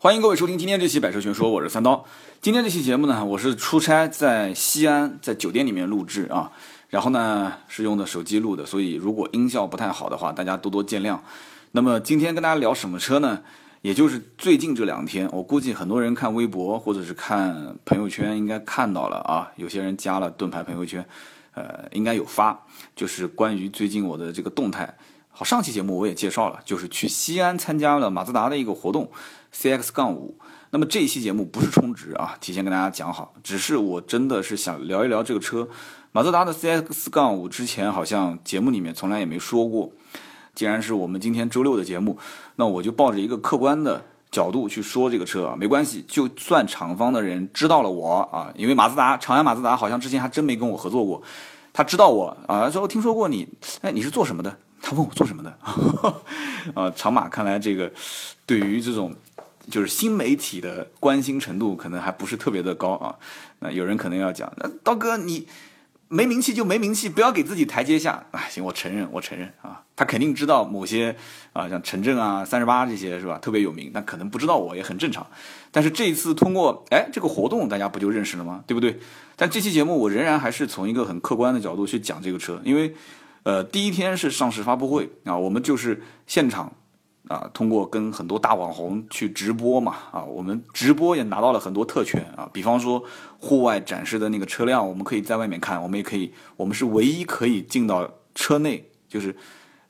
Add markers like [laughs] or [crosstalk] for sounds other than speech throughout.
欢迎各位收听今天这期《百车全说》，我是三刀。今天这期节目呢，我是出差在西安，在酒店里面录制啊，然后呢是用的手机录的，所以如果音效不太好的话，大家多多见谅。那么今天跟大家聊什么车呢？也就是最近这两天，我估计很多人看微博或者是看朋友圈，应该看到了啊，有些人加了盾牌朋友圈，呃，应该有发，就是关于最近我的这个动态。好，上期节目我也介绍了，就是去西安参加了马自达的一个活动，CX 杠五。那么这一期节目不是充值啊，提前跟大家讲好，只是我真的是想聊一聊这个车，马自达的 CX 杠五。之前好像节目里面从来也没说过。既然是我们今天周六的节目，那我就抱着一个客观的角度去说这个车啊，没关系，就算厂方的人知道了我啊，因为马自达长安马自达好像之前还真没跟我合作过，他知道我啊，说听说过你，哎，你是做什么的？他问我做什么的，[laughs] 啊，长马看来这个对于这种就是新媒体的关心程度可能还不是特别的高啊。那有人可能要讲，那刀哥你没名气就没名气，不要给自己台阶下啊。行，我承认，我承认啊。他肯定知道某些啊，像陈震啊、三十八这些是吧，特别有名，但可能不知道我也很正常。但是这一次通过哎这个活动，大家不就认识了吗？对不对？但这期节目我仍然还是从一个很客观的角度去讲这个车，因为。呃，第一天是上市发布会啊，我们就是现场啊，通过跟很多大网红去直播嘛啊，我们直播也拿到了很多特权啊，比方说户外展示的那个车辆，我们可以在外面看，我们也可以，我们是唯一可以进到车内，就是。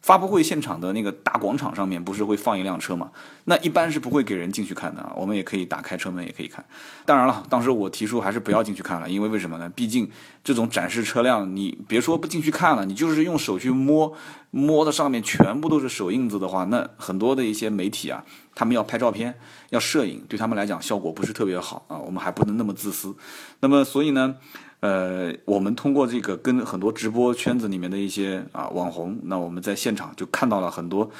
发布会现场的那个大广场上面不是会放一辆车吗？那一般是不会给人进去看的啊。我们也可以打开车门，也可以看。当然了，当时我提出还是不要进去看了，因为为什么呢？毕竟这种展示车辆，你别说不进去看了，你就是用手去摸，摸的上面全部都是手印子的话，那很多的一些媒体啊，他们要拍照片、要摄影，对他们来讲效果不是特别好啊。我们还不能那么自私。那么所以呢？呃，我们通过这个跟很多直播圈子里面的一些啊网红，那我们在现场就看到了很多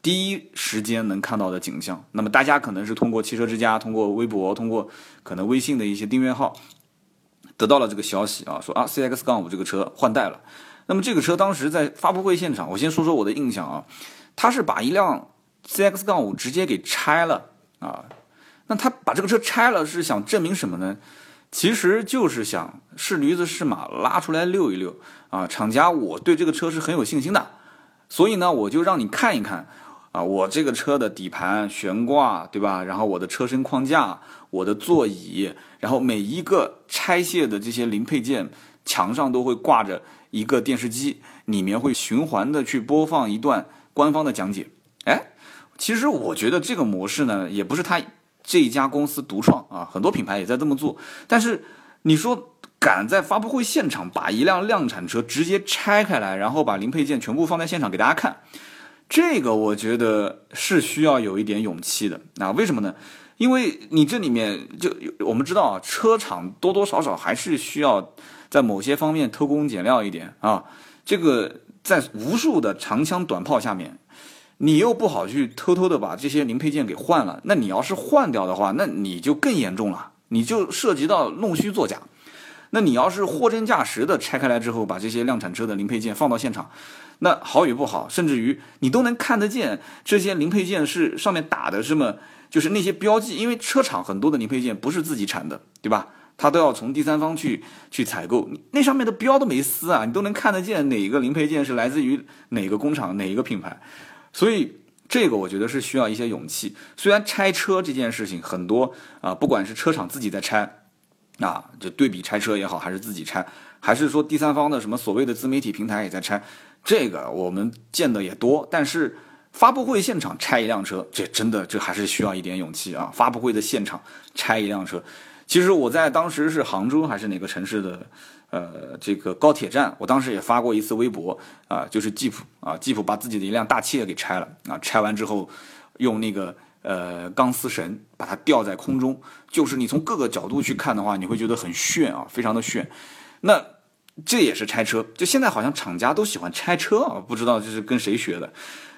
第一时间能看到的景象。那么大家可能是通过汽车之家、通过微博、通过可能微信的一些订阅号得到了这个消息啊，说啊 CX 杠五这个车换代了。那么这个车当时在发布会现场，我先说说我的印象啊，他是把一辆 CX 杠五直接给拆了啊。那他把这个车拆了是想证明什么呢？其实就是想是驴子是马拉出来溜一溜啊！厂家我对这个车是很有信心的，所以呢，我就让你看一看啊，我这个车的底盘、悬挂，对吧？然后我的车身框架、我的座椅，然后每一个拆卸的这些零配件，墙上都会挂着一个电视机，里面会循环的去播放一段官方的讲解。哎，其实我觉得这个模式呢，也不是它。这一家公司独创啊，很多品牌也在这么做。但是你说敢在发布会现场把一辆量产车直接拆开来，然后把零配件全部放在现场给大家看，这个我觉得是需要有一点勇气的。那为什么呢？因为你这里面就我们知道啊，车厂多多少少还是需要在某些方面偷工减料一点啊。这个在无数的长枪短炮下面。你又不好去偷偷的把这些零配件给换了，那你要是换掉的话，那你就更严重了，你就涉及到弄虚作假。那你要是货真价实的拆开来之后，把这些量产车的零配件放到现场，那好与不好，甚至于你都能看得见这些零配件是上面打的什么，就是那些标记，因为车厂很多的零配件不是自己产的，对吧？它都要从第三方去去采购，那上面的标都没撕啊，你都能看得见哪个零配件是来自于哪个工厂哪一个品牌。所以这个我觉得是需要一些勇气。虽然拆车这件事情很多啊，不管是车厂自己在拆，啊，就对比拆车也好，还是自己拆，还是说第三方的什么所谓的自媒体平台也在拆，这个我们见的也多。但是发布会现场拆一辆车，这真的这还是需要一点勇气啊！发布会的现场拆一辆车，其实我在当时是杭州还是哪个城市的？呃，这个高铁站，我当时也发过一次微博啊，就是吉普啊，吉普把自己的一辆大切给拆了啊，拆完之后用那个呃钢丝绳把它吊在空中，就是你从各个角度去看的话，你会觉得很炫啊，非常的炫。那这也是拆车，就现在好像厂家都喜欢拆车啊，不知道这是跟谁学的。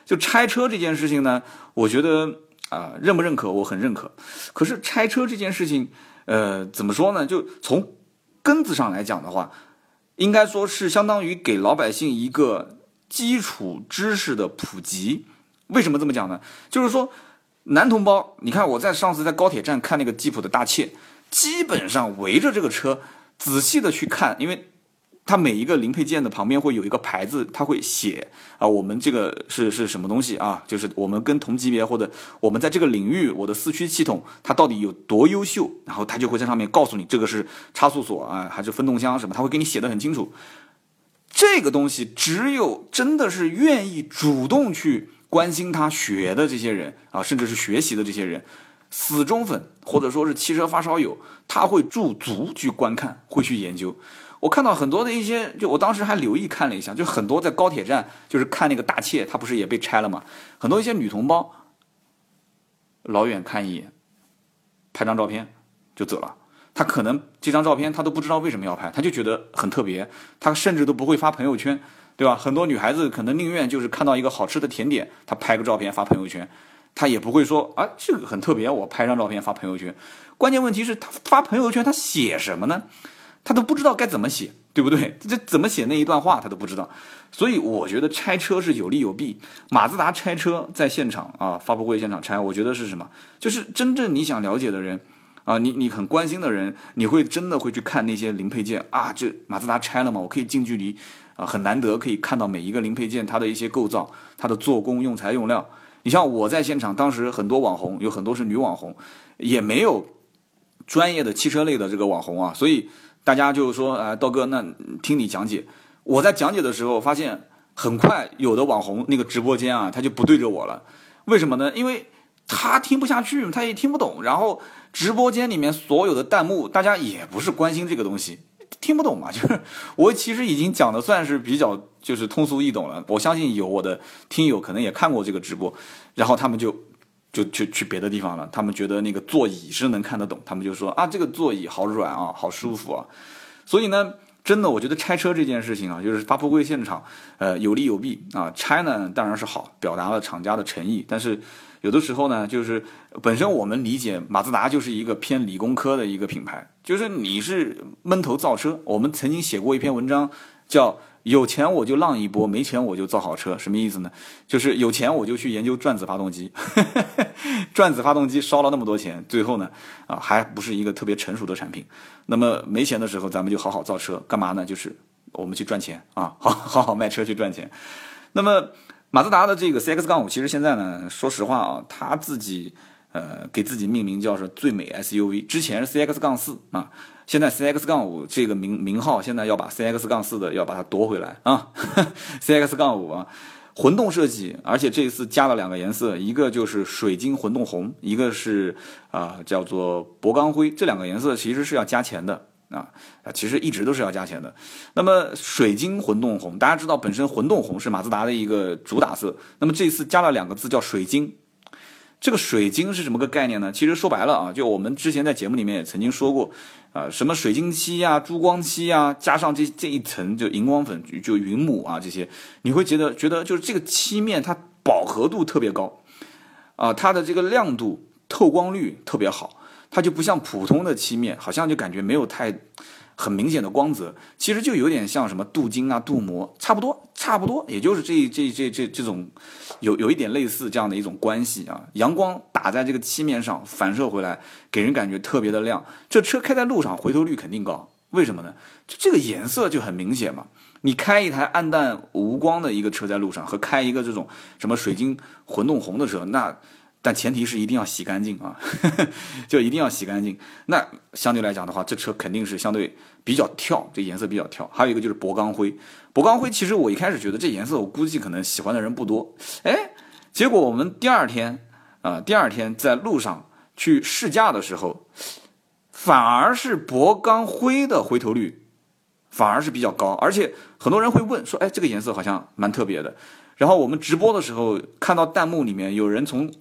就拆车这件事情呢，我觉得啊，认不认可？我很认可。可是拆车这件事情，呃，怎么说呢？就从根子上来讲的话，应该说是相当于给老百姓一个基础知识的普及。为什么这么讲呢？就是说，男同胞，你看我在上次在高铁站看那个吉普的大切，基本上围着这个车仔细的去看，因为。它每一个零配件的旁边会有一个牌子，它会写啊，我们这个是是什么东西啊？就是我们跟同级别或者我们在这个领域，我的四驱系统它到底有多优秀？然后它就会在上面告诉你，这个是差速锁啊，还是分动箱什么？它会给你写的很清楚。这个东西只有真的是愿意主动去关心它学的这些人啊，甚至是学习的这些人，死忠粉或者说是汽车发烧友，他会驻足去观看，会去研究。我看到很多的一些，就我当时还留意看了一下，就很多在高铁站就是看那个大切，他不是也被拆了吗？很多一些女同胞，老远看一眼，拍张照片就走了。她可能这张照片她都不知道为什么要拍，她就觉得很特别，她甚至都不会发朋友圈，对吧？很多女孩子可能宁愿就是看到一个好吃的甜点，她拍个照片发朋友圈，她也不会说啊这个很特别，我拍张照片发朋友圈。关键问题是她发朋友圈，她写什么呢？他都不知道该怎么写，对不对？这怎么写那一段话他都不知道，所以我觉得拆车是有利有弊。马自达拆车在现场啊，发布会现场拆，我觉得是什么？就是真正你想了解的人啊，你你很关心的人，你会真的会去看那些零配件啊。这马自达拆了吗？我可以近距离啊，很难得可以看到每一个零配件它的一些构造、它的做工、用材用料。你像我在现场，当时很多网红有很多是女网红，也没有专业的汽车类的这个网红啊，所以。大家就是说，呃，刀哥，那听你讲解。我在讲解的时候，发现很快有的网红那个直播间啊，他就不对着我了。为什么呢？因为他听不下去，他也听不懂。然后直播间里面所有的弹幕，大家也不是关心这个东西，听不懂嘛。[laughs] 就是我其实已经讲的算是比较就是通俗易懂了。我相信有我的听友可能也看过这个直播，然后他们就。就去去别的地方了，他们觉得那个座椅是能看得懂，他们就说啊，这个座椅好软啊，好舒服啊。所以呢，真的，我觉得拆车这件事情啊，就是发布会现场，呃，有利有弊啊。拆呢当然是好，表达了厂家的诚意，但是有的时候呢，就是本身我们理解马自达就是一个偏理工科的一个品牌，就是你是闷头造车。我们曾经写过一篇文章，叫。有钱我就浪一波，没钱我就造好车，什么意思呢？就是有钱我就去研究转子发动机，[laughs] 转子发动机烧了那么多钱，最后呢，啊，还不是一个特别成熟的产品。那么没钱的时候，咱们就好好造车，干嘛呢？就是我们去赚钱啊，[laughs] 好好好卖车去赚钱。那么马自达的这个 CX 杠五，其实现在呢，说实话啊，他自己呃给自己命名叫是最美 SUV，之前是 CX 杠四啊。现在 C X 杠五这个名名号，现在要把 C X 杠四的要把它夺回来啊！[laughs] C X 杠五啊，混动设计，而且这一次加了两个颜色，一个就是水晶混动红，一个是啊叫做铂钢灰，这两个颜色其实是要加钱的啊啊，其实一直都是要加钱的。那么水晶混动红，大家知道本身混动红是马自达的一个主打色，那么这一次加了两个字叫水晶。这个水晶是什么个概念呢？其实说白了啊，就我们之前在节目里面也曾经说过，啊，什么水晶漆呀、珠光漆呀，加上这这一层就荧光粉，就云母啊这些，你会觉得觉得就是这个漆面它饱和度特别高，啊，它的这个亮度、透光率特别好，它就不像普通的漆面，好像就感觉没有太。很明显的光泽，其实就有点像什么镀金啊、镀膜，差不多，差不多，也就是这这这这这种，有有一点类似这样的一种关系啊。阳光打在这个漆面上，反射回来，给人感觉特别的亮。这车开在路上，回头率肯定高。为什么呢？就这个颜色就很明显嘛。你开一台暗淡无光的一个车在路上，和开一个这种什么水晶混动红的车，那。但前提是一定要洗干净啊，[laughs] 就一定要洗干净。那相对来讲的话，这车肯定是相对比较跳，这颜色比较跳。还有一个就是铂钢灰，铂钢灰其实我一开始觉得这颜色，我估计可能喜欢的人不多。哎，结果我们第二天啊，第二天在路上去试驾的时候，反而是铂钢灰的回头率反而是比较高，而且很多人会问说，哎，这个颜色好像蛮特别的。然后我们直播的时候看到弹幕里面有人从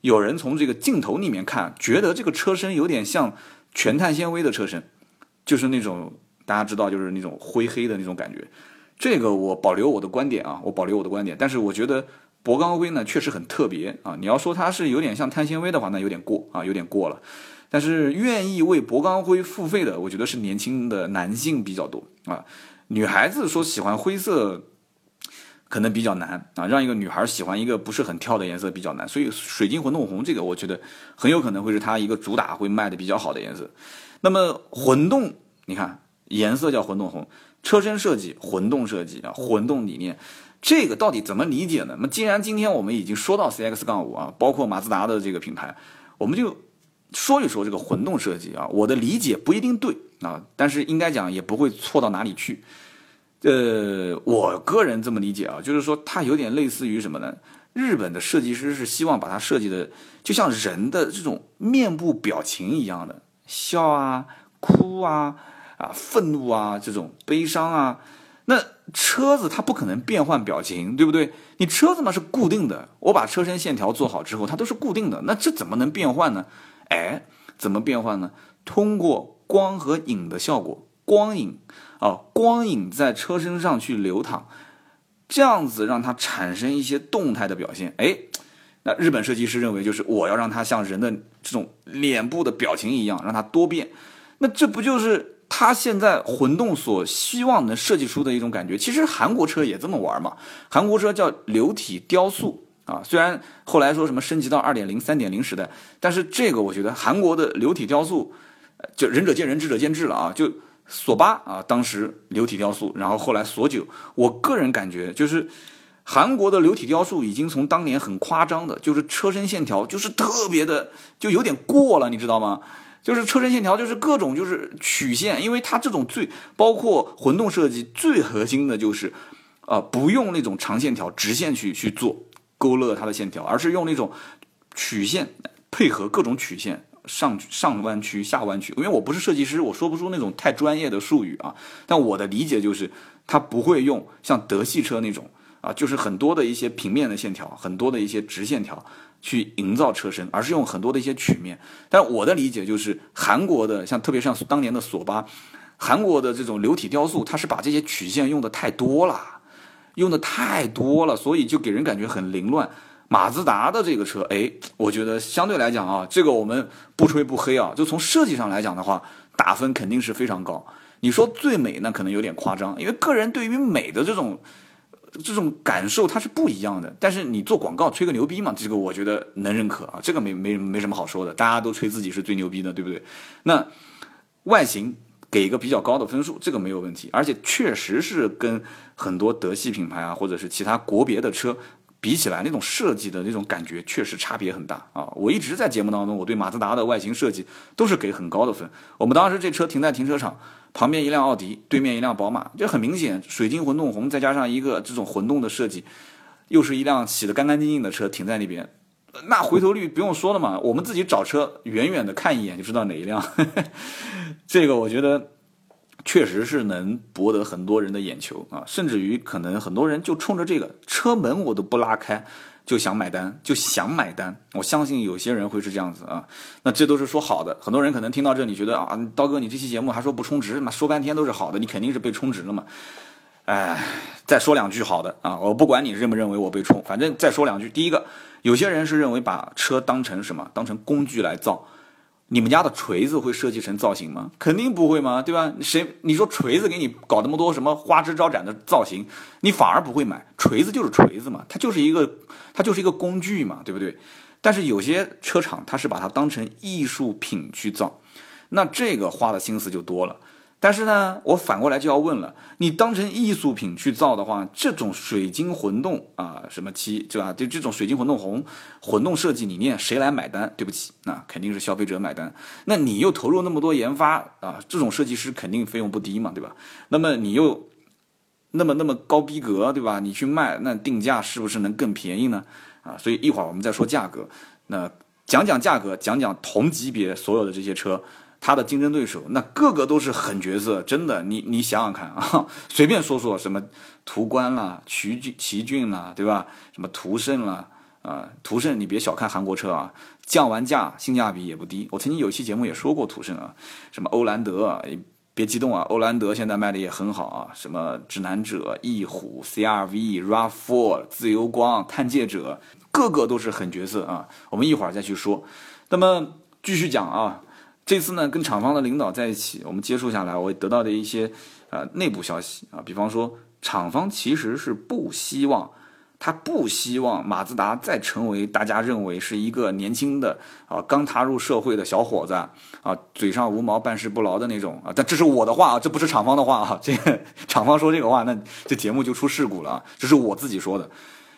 有人从这个镜头里面看，觉得这个车身有点像全碳纤维的车身，就是那种大家知道，就是那种灰黑的那种感觉。这个我保留我的观点啊，我保留我的观点。但是我觉得铂钢灰呢确实很特别啊。你要说它是有点像碳纤维的话，那有点过啊，有点过了。但是愿意为铂钢灰付费的，我觉得是年轻的男性比较多啊。女孩子说喜欢灰色。可能比较难啊，让一个女孩喜欢一个不是很跳的颜色比较难，所以水晶混动红这个我觉得很有可能会是它一个主打会卖的比较好的颜色。那么混动，你看颜色叫混动红，车身设计混动设计啊，混动理念，这个到底怎么理解呢？那么既然今天我们已经说到 CX 杠五啊，包括马自达的这个品牌，我们就说一说这个混动设计啊。我的理解不一定对啊，但是应该讲也不会错到哪里去。呃，我个人这么理解啊，就是说它有点类似于什么呢？日本的设计师是希望把它设计的就像人的这种面部表情一样的，笑啊、哭啊、啊愤怒啊这种悲伤啊。那车子它不可能变换表情，对不对？你车子嘛是固定的，我把车身线条做好之后，它都是固定的，那这怎么能变换呢？哎，怎么变换呢？通过光和影的效果，光影。啊，光影在车身上去流淌，这样子让它产生一些动态的表现。哎，那日本设计师认为，就是我要让它像人的这种脸部的表情一样，让它多变。那这不就是他现在混动所希望能设计出的一种感觉？其实韩国车也这么玩嘛，韩国车叫流体雕塑啊。虽然后来说什么升级到二点零、三点零时代，但是这个我觉得韩国的流体雕塑，就仁者见仁，智者见智了啊，就。索八啊，当时流体雕塑，然后后来索九，我个人感觉就是韩国的流体雕塑已经从当年很夸张的，就是车身线条就是特别的，就有点过了，你知道吗？就是车身线条就是各种就是曲线，因为它这种最包括混动设计最核心的就是，呃，不用那种长线条直线去去做勾勒它的线条，而是用那种曲线配合各种曲线。上上弯曲、下弯曲，因为我不是设计师，我说不出那种太专业的术语啊。但我的理解就是，它不会用像德系车那种啊，就是很多的一些平面的线条，很多的一些直线条去营造车身，而是用很多的一些曲面。但我的理解就是，韩国的像特别像当年的索八，韩国的这种流体雕塑，它是把这些曲线用的太多了，用的太多了，所以就给人感觉很凌乱。马自达的这个车，哎，我觉得相对来讲啊，这个我们不吹不黑啊，就从设计上来讲的话，打分肯定是非常高。你说最美那可能有点夸张，因为个人对于美的这种这种感受它是不一样的。但是你做广告吹个牛逼嘛，这个我觉得能认可啊，这个没没没什么好说的，大家都吹自己是最牛逼的，对不对？那外形给一个比较高的分数，这个没有问题，而且确实是跟很多德系品牌啊，或者是其他国别的车。比起来，那种设计的那种感觉确实差别很大啊！我一直在节目当中，我对马自达的外形设计都是给很高的分。我们当时这车停在停车场旁边，一辆奥迪，对面一辆宝马，就很明显，水晶混动红再加上一个这种混动的设计，又是一辆洗得干干净净的车停在那边，那回头率不用说了嘛。我们自己找车，远远的看一眼就知道哪一辆。[laughs] 这个我觉得。确实是能博得很多人的眼球啊，甚至于可能很多人就冲着这个车门我都不拉开就想买单，就想买单。我相信有些人会是这样子啊，那这都是说好的。很多人可能听到这里觉得啊，刀哥你这期节目还说不充值，那说半天都是好的，你肯定是被充值了嘛。哎，再说两句好的啊，我不管你认不认为我被充，反正再说两句。第一个，有些人是认为把车当成什么，当成工具来造。你们家的锤子会设计成造型吗？肯定不会嘛？对吧？谁你说锤子给你搞那么多什么花枝招展的造型，你反而不会买。锤子就是锤子嘛，它就是一个它就是一个工具嘛，对不对？但是有些车厂它是把它当成艺术品去造，那这个花的心思就多了。但是呢，我反过来就要问了：你当成艺术品去造的话，这种水晶混动啊，什么漆，对吧？就这种水晶混动红混动设计理念，谁来买单？对不起，那肯定是消费者买单。那你又投入那么多研发啊，这种设计师肯定费用不低嘛，对吧？那么你又那么那么高逼格，对吧？你去卖，那定价是不是能更便宜呢？啊，所以一会儿我们再说价格。那讲讲价格，讲讲同级别所有的这些车。他的竞争对手那个个都是狠角色，真的，你你想想看啊，[laughs] 随便说说什么途观啦、奇骏、奇骏啦，对吧？什么途胜啦，啊，途胜你别小看韩国车啊，降完价性价比也不低。我曾经有期节目也说过途胜啊，什么欧蓝德，别激动啊，欧蓝德现在卖的也很好啊，什么指南者、翼虎、CRV、RAV4、自由光、探界者，个个都是狠角色啊。我们一会儿再去说。那么继续讲啊。这次呢，跟厂方的领导在一起，我们接触下来，我得到的一些呃内部消息啊，比方说厂方其实是不希望。他不希望马自达再成为大家认为是一个年轻的啊刚踏入社会的小伙子啊嘴上无毛办事不牢的那种啊，但这是我的话啊，这不是厂方的话啊。这 [laughs] 厂方说这个话，那这节目就出事故了啊。这是我自己说的，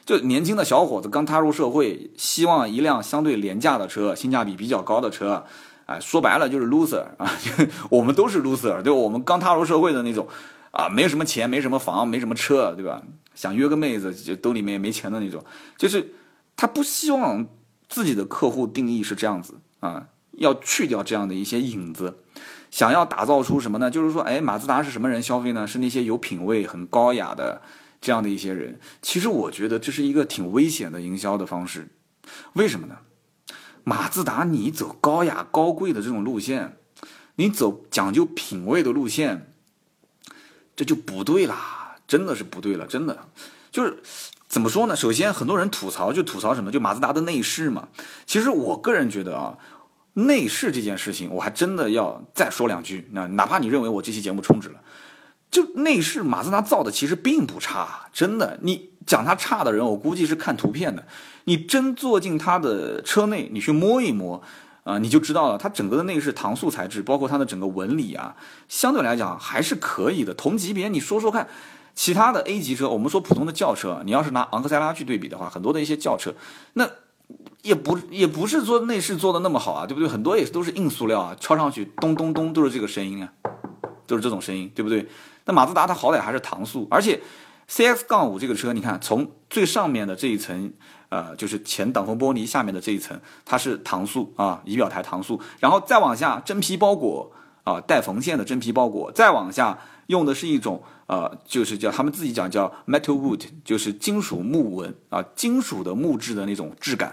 就年轻的小伙子刚踏入社会，希望一辆相对廉价的车，性价比比较高的车，哎，说白了就是 loser 啊，[laughs] 我们都是 loser，对吧？我们刚踏入社会的那种啊，没什么钱，没什么房，没什么车，对吧？想约个妹子，就兜里面也没钱的那种，就是他不希望自己的客户定义是这样子啊，要去掉这样的一些影子，想要打造出什么呢？就是说，哎，马自达是什么人消费呢？是那些有品位、很高雅的这样的一些人。其实我觉得这是一个挺危险的营销的方式，为什么呢？马自达你走高雅高贵的这种路线，你走讲究品位的路线，这就不对啦。真的是不对了，真的，就是怎么说呢？首先，很多人吐槽就吐槽什么，就马自达的内饰嘛。其实我个人觉得啊，内饰这件事情，我还真的要再说两句。那哪怕你认为我这期节目充值了，就内饰马自达造的其实并不差，真的。你讲它差的人，我估计是看图片的。你真坐进它的车内，你去摸一摸啊，你就知道了。它整个的内饰搪塑材质，包括它的整个纹理啊，相对来讲还是可以的。同级别，你说说看。其他的 A 级车，我们说普通的轿车，你要是拿昂克赛拉去对比的话，很多的一些轿车，那也不也不是说内饰做的那么好啊，对不对？很多也都是硬塑料啊，敲上去咚咚咚都是这个声音啊，都是这种声音，对不对？那马自达它好歹还是搪塑，而且 CX 杠五这个车，你看从最上面的这一层，呃，就是前挡风玻璃下面的这一层，它是搪塑啊，仪表台搪塑，然后再往下真皮包裹啊，带缝线的真皮包裹，再往下用的是一种。呃，就是叫他们自己讲叫 metal wood，就是金属木纹啊，金属的木质的那种质感，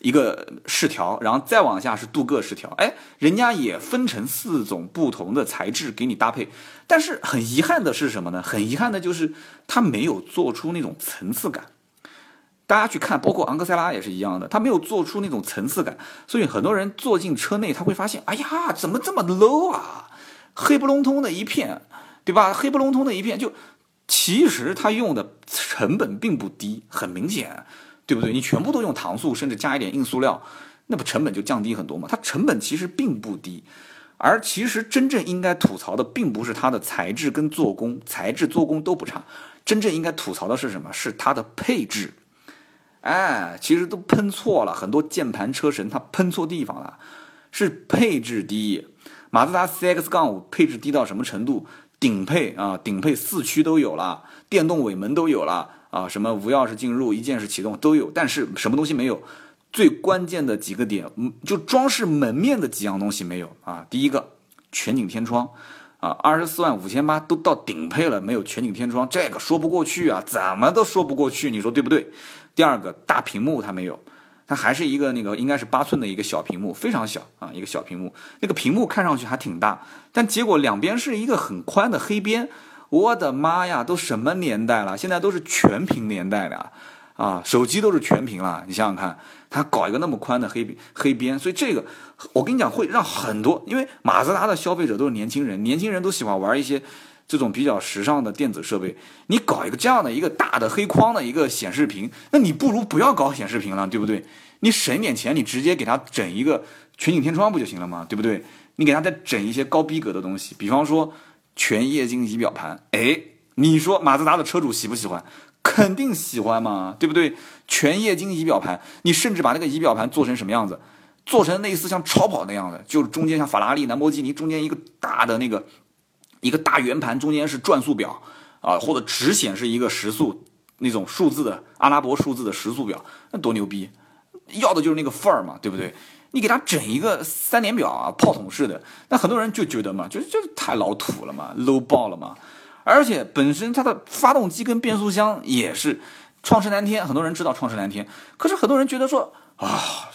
一个饰条，然后再往下是镀铬饰条，哎，人家也分成四种不同的材质给你搭配，但是很遗憾的是什么呢？很遗憾的就是它没有做出那种层次感。大家去看，包括昂克赛拉也是一样的，它没有做出那种层次感，所以很多人坐进车内，他会发现，哎呀，怎么这么 low 啊，黑不隆咚的一片。对吧？黑不隆咚的一片，就其实它用的成本并不低，很明显，对不对？你全部都用搪塑，甚至加一点硬塑料，那不成本就降低很多吗？它成本其实并不低，而其实真正应该吐槽的，并不是它的材质跟做工，材质做工都不差，真正应该吐槽的是什么？是它的配置。哎，其实都喷错了，很多键盘车神他喷错地方了，是配置低。马自达 CX 杠五配置低到什么程度？顶配啊，顶配四驱都有了，电动尾门都有了啊，什么无钥匙进入、一键式启动都有，但是什么东西没有？最关键的几个点，就装饰门面的几样东西没有啊。第一个，全景天窗啊，二十四万五千八都到顶配了，没有全景天窗，这个说不过去啊，怎么都说不过去，你说对不对？第二个，大屏幕它没有。它还是一个那个应该是八寸的一个小屏幕，非常小啊，一个小屏幕。那个屏幕看上去还挺大，但结果两边是一个很宽的黑边。我的妈呀，都什么年代了？现在都是全屏年代了啊，手机都是全屏了。你想想看，他搞一个那么宽的黑黑边，所以这个我跟你讲会让很多，因为马自达的消费者都是年轻人，年轻人都喜欢玩一些。这种比较时尚的电子设备，你搞一个这样的一个大的黑框的一个显示屏，那你不如不要搞显示屏了，对不对？你省点钱，你直接给他整一个全景天窗不就行了吗？对不对？你给他再整一些高逼格的东西，比方说全液晶仪表盘，哎，你说马自达的车主喜不喜欢？肯定喜欢嘛，对不对？全液晶仪表盘，你甚至把那个仪表盘做成什么样子？做成类似像超跑那样的，就是中间像法拉利、兰博基尼中间一个大的那个。一个大圆盘中间是转速表啊，或者只显示一个时速那种数字的阿拉伯数字的时速表，那多牛逼！要的就是那个范儿嘛，对不对？你给他整一个三连表啊，炮筒式的，那很多人就觉得嘛，就就太老土了嘛，low 爆了嘛。而且本身它的发动机跟变速箱也是创世蓝天，很多人知道创世蓝天，可是很多人觉得说啊，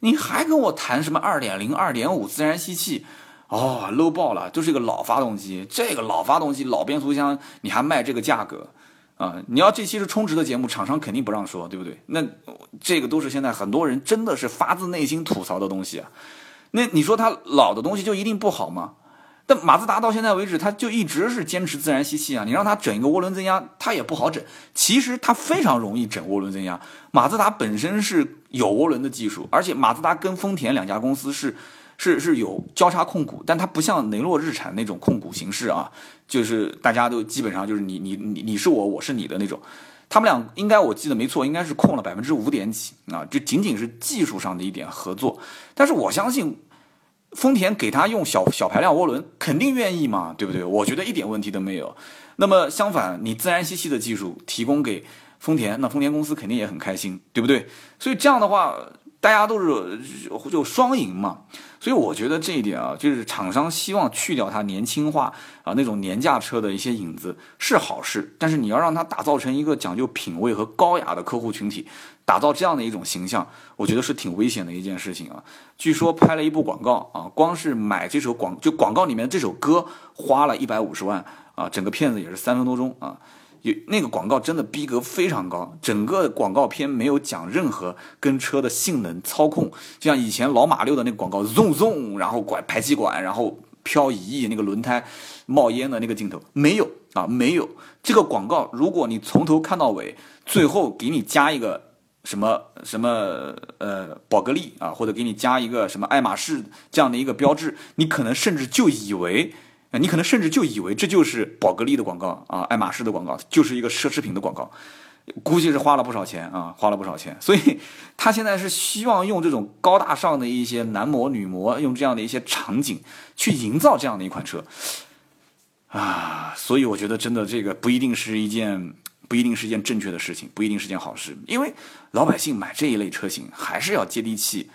你还跟我谈什么二点零、二点五自然吸气？哦，low 爆了，就是一个老发动机，这个老发动机、老变速箱，你还卖这个价格啊？你要这期是充值的节目，厂商肯定不让说，对不对？那这个都是现在很多人真的是发自内心吐槽的东西啊。那你说它老的东西就一定不好吗？但马自达到现在为止，它就一直是坚持自然吸气啊。你让它整一个涡轮增压，它也不好整。其实它非常容易整涡轮增压。马自达本身是有涡轮的技术，而且马自达跟丰田两家公司是是是有交叉控股，但它不像雷诺日产那种控股形式啊，就是大家都基本上就是你你你你是我，我是你的那种。他们俩应该我记得没错，应该是控了百分之五点几啊，就仅仅是技术上的一点合作。但是我相信。丰田给他用小小排量涡轮，肯定愿意嘛，对不对？我觉得一点问题都没有。那么相反，你自然吸气的技术提供给丰田，那丰田公司肯定也很开心，对不对？所以这样的话，大家都是就双赢嘛。所以我觉得这一点啊，就是厂商希望去掉它年轻化啊那种廉价车的一些影子是好事，但是你要让它打造成一个讲究品味和高雅的客户群体。打造这样的一种形象，我觉得是挺危险的一件事情啊。据说拍了一部广告啊，光是买这首广就广告里面这首歌花了一百五十万啊，整个片子也是三分多钟啊。有那个广告真的逼格非常高，整个广告片没有讲任何跟车的性能操控，就像以前老马六的那个广告，zoom zoom，然后管排气管，然后漂移那个轮胎冒烟的那个镜头没有啊，没有。这个广告如果你从头看到尾，最后给你加一个。什么什么呃，宝格丽啊，或者给你加一个什么爱马仕这样的一个标志，你可能甚至就以为，你可能甚至就以为这就是宝格丽的广告啊，爱马仕的广告，就是一个奢侈品的广告，估计是花了不少钱啊，花了不少钱。所以他现在是希望用这种高大上的一些男模女模，用这样的一些场景去营造这样的一款车啊，所以我觉得真的这个不一定是一件。不一定是一件正确的事情，不一定是件好事，因为老百姓买这一类车型还是要接地气，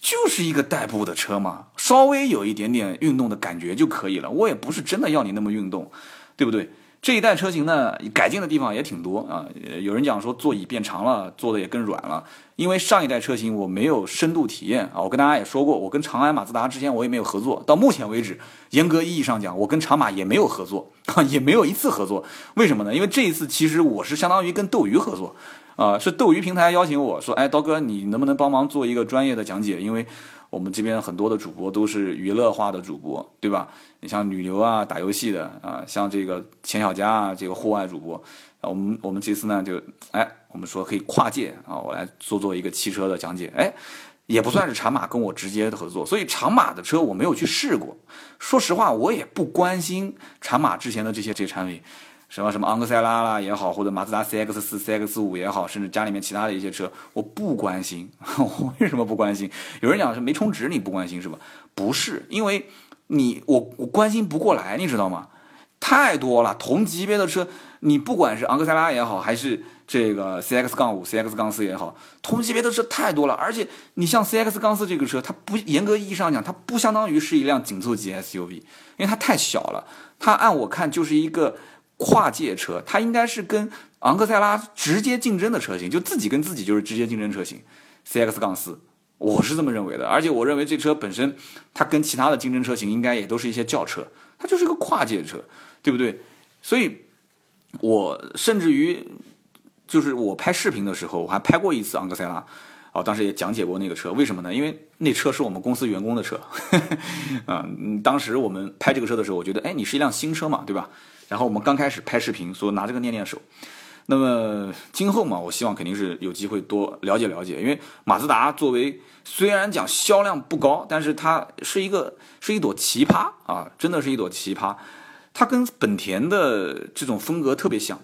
就是一个代步的车嘛，稍微有一点点运动的感觉就可以了。我也不是真的要你那么运动，对不对？这一代车型呢，改进的地方也挺多啊。有人讲说座椅变长了，坐的也更软了。因为上一代车型我没有深度体验啊，我跟大家也说过，我跟长安马自达之前我也没有合作。到目前为止，严格意义上讲，我跟长马也没有合作，[laughs] 也没有一次合作。为什么呢？因为这一次其实我是相当于跟斗鱼合作，啊，是斗鱼平台邀请我说，哎，刀哥，你能不能帮忙做一个专业的讲解？因为我们这边很多的主播都是娱乐化的主播，对吧？你像女流啊，打游戏的啊，像这个钱小佳啊，这个户外主播，啊，我们我们这次呢就，哎，我们说可以跨界啊，我来做做一个汽车的讲解，哎，也不算是长马跟我直接的合作，所以长马的车我没有去试过，说实话，我也不关心长马之前的这些这些产品。什么什么昂克赛拉啦也好，或者马自达 CX 四、CX 五也好，甚至家里面其他的一些车，我不关心。[laughs] 我为什么不关心？有人讲是没充值你不关心是吧？不是，因为你我我关心不过来，你知道吗？太多了，同级别的车，你不管是昂克赛拉也好，还是这个 CX 杠五、CX 杠四也好，同级别的车太多了。而且你像 CX 杠四这个车，它不严格意义上讲，它不相当于是一辆紧凑级 SUV，因为它太小了。它按我看就是一个。跨界车，它应该是跟昂克赛拉直接竞争的车型，就自己跟自己就是直接竞争车型，CX 杠四，我是这么认为的。而且我认为这车本身，它跟其他的竞争车型应该也都是一些轿车，它就是个跨界车，对不对？所以，我甚至于就是我拍视频的时候，我还拍过一次昂克赛拉，哦，当时也讲解过那个车，为什么呢？因为那车是我们公司员工的车，[laughs] 啊，当时我们拍这个车的时候，我觉得，哎，你是一辆新车嘛，对吧？然后我们刚开始拍视频，说拿这个练练手。那么今后嘛，我希望肯定是有机会多了解了解，因为马自达作为虽然讲销量不高，但是它是一个是一朵奇葩啊，真的是一朵奇葩。它跟本田的这种风格特别像，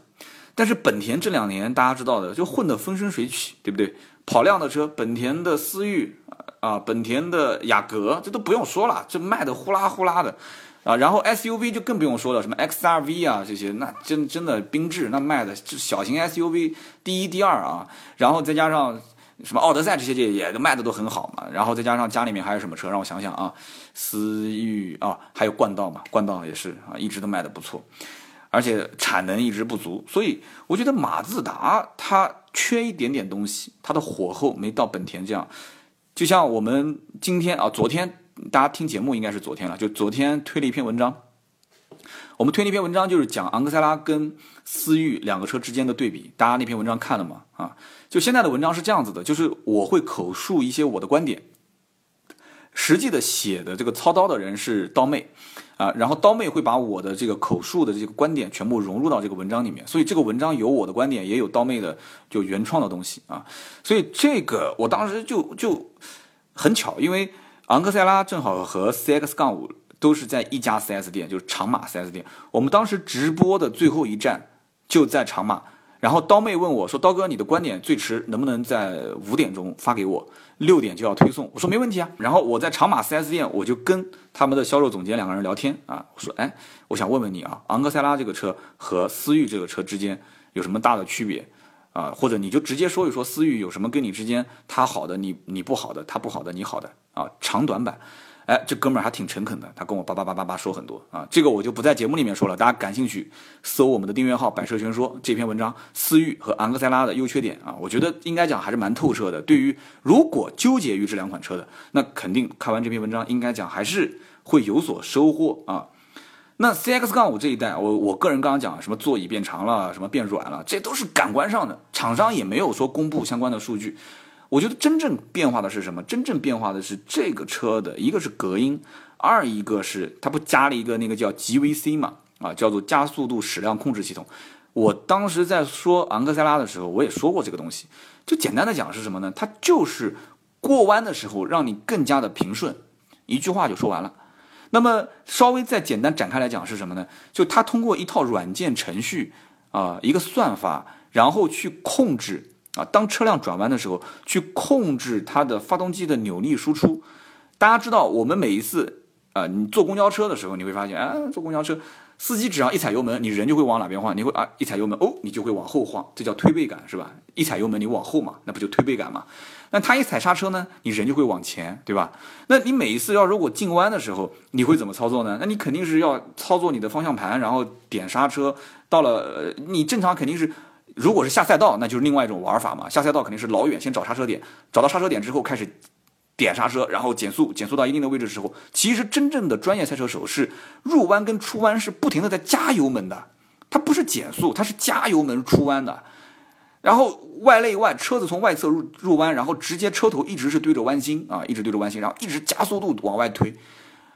但是本田这两年大家知道的就混得风生水起，对不对？跑量的车，本田的思域啊，本田的雅阁，这都不用说了，这卖的呼啦呼啦的。啊，然后 SUV 就更不用说了，什么 XRV 啊这些，那真真的缤智那卖的就小型 SUV 第一第二啊，然后再加上什么奥德赛这些也也卖的都很好嘛，然后再加上家里面还有什么车，让我想想啊，思域啊，还有冠道嘛，冠道也是啊，一直都卖的不错，而且产能一直不足，所以我觉得马自达它缺一点点东西，它的火候没到本田这样，就像我们今天啊，昨天。大家听节目应该是昨天了，就昨天推了一篇文章。我们推那篇文章就是讲昂克赛拉跟思域两个车之间的对比。大家那篇文章看了吗？啊，就现在的文章是这样子的，就是我会口述一些我的观点，实际的写的这个操刀的人是刀妹，啊，然后刀妹会把我的这个口述的这个观点全部融入到这个文章里面，所以这个文章有我的观点，也有刀妹的就原创的东西啊，所以这个我当时就就很巧，因为昂克赛拉正好和 CX 杠五都是在一家 4S 店，就是长马 4S 店，我们当时直播的最后一站就在长马。然后刀妹问我说：“刀哥，你的观点最迟能不能在五点钟发给我？六点就要推送。”我说：“没问题啊。”然后我在长马四 S 店，我就跟他们的销售总监两个人聊天啊，我说：“哎，我想问问你啊，昂克赛拉这个车和思域这个车之间有什么大的区别啊？或者你就直接说一说思域有什么跟你之间它好的，你你不好的，它不好的，你好的啊，长短板。”哎，这哥们儿还挺诚恳的，他跟我叭叭叭叭叭说很多啊，这个我就不在节目里面说了，大家感兴趣搜我们的订阅号“百车全说”这篇文章，思域和昂克赛拉的优缺点啊，我觉得应该讲还是蛮透彻的。对于如果纠结于这两款车的，那肯定看完这篇文章应该讲还是会有所收获啊。那 CX 杠五这一代，我我个人刚刚讲什么座椅变长了，什么变软了，这都是感官上的，厂商也没有说公布相关的数据。我觉得真正变化的是什么？真正变化的是这个车的一个是隔音，二一个是它不加了一个那个叫 GVC 嘛，啊，叫做加速度矢量控制系统。我当时在说昂克赛拉的时候，我也说过这个东西。就简单的讲是什么呢？它就是过弯的时候让你更加的平顺，一句话就说完了。那么稍微再简单展开来讲是什么呢？就它通过一套软件程序啊，一个算法，然后去控制。啊，当车辆转弯的时候，去控制它的发动机的扭力输出。大家知道，我们每一次啊，你坐公交车的时候，你会发现，啊，坐公交车，司机只要一踩油门，你人就会往哪边晃，你会啊，一踩油门，哦，你就会往后晃，这叫推背感，是吧？一踩油门，你往后嘛，那不就推背感嘛？那他一踩刹车呢，你人就会往前，对吧？那你每一次要如果进弯的时候，你会怎么操作呢？那你肯定是要操作你的方向盘，然后点刹车。到了，呃你正常肯定是。如果是下赛道，那就是另外一种玩法嘛。下赛道肯定是老远先找刹车点，找到刹车点之后开始点刹车，然后减速，减速到一定的位置之后，其实真正的专业赛车手是入弯跟出弯是不停的在加油门的，它不是减速，它是加油门出弯的。然后外内外车子从外侧入入弯，然后直接车头一直是对着弯心啊，一直对着弯心，然后一直加速度往外推。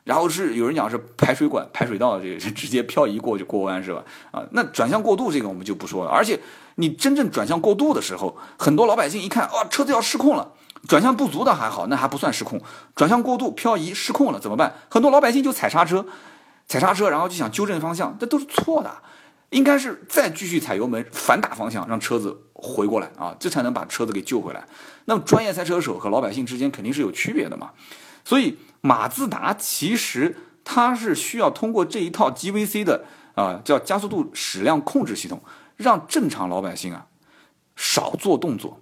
然后是有人讲是排水管、排水道，这个直接漂移过就过弯是吧？啊，那转向过度这个我们就不说了。而且你真正转向过度的时候，很多老百姓一看，哇，车子要失控了。转向不足的还好，那还不算失控。转向过度、漂移、失控了怎么办？很多老百姓就踩刹车，踩刹车，然后就想纠正方向，这都是错的。应该是再继续踩油门，反打方向，让车子回过来啊，这才能把车子给救回来。那么专业赛车手和老百姓之间肯定是有区别的嘛，所以。马自达其实它是需要通过这一套 GVC 的啊，叫加速度矢量控制系统，让正常老百姓啊少做动作，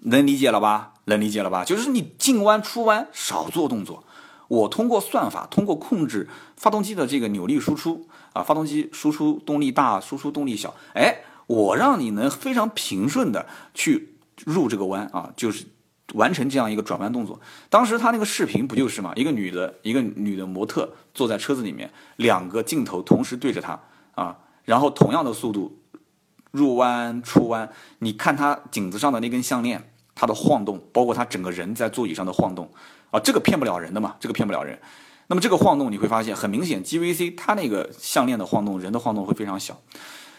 能理解了吧？能理解了吧？就是你进弯出弯少做动作，我通过算法，通过控制发动机的这个扭力输出啊，发动机输出动力大，输出动力小，哎，我让你能非常平顺的去入这个弯啊，就是。完成这样一个转弯动作，当时他那个视频不就是嘛？一个女的，一个女的模特坐在车子里面，两个镜头同时对着她啊，然后同样的速度入弯出弯，你看她颈子上的那根项链，它的晃动，包括她整个人在座椅上的晃动啊，这个骗不了人的嘛，这个骗不了人。那么这个晃动你会发现很明显，GVC 它那个项链的晃动，人的晃动会非常小。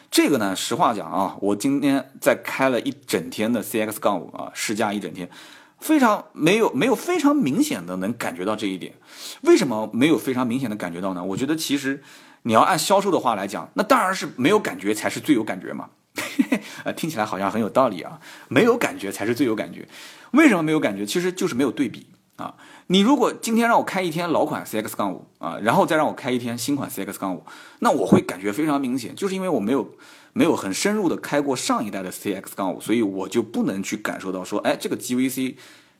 这个呢，实话讲啊，我今天在开了一整天的 CX 杠五啊，试驾一整天。非常没有没有非常明显的能感觉到这一点，为什么没有非常明显的感觉到呢？我觉得其实你要按销售的话来讲，那当然是没有感觉才是最有感觉嘛。[laughs] 呃，听起来好像很有道理啊，没有感觉才是最有感觉。为什么没有感觉？其实就是没有对比啊。你如果今天让我开一天老款 CX 杠五啊，然后再让我开一天新款 CX 杠五，那我会感觉非常明显，就是因为我没有。没有很深入的开过上一代的 CX 杠五，所以我就不能去感受到说，哎，这个 GVC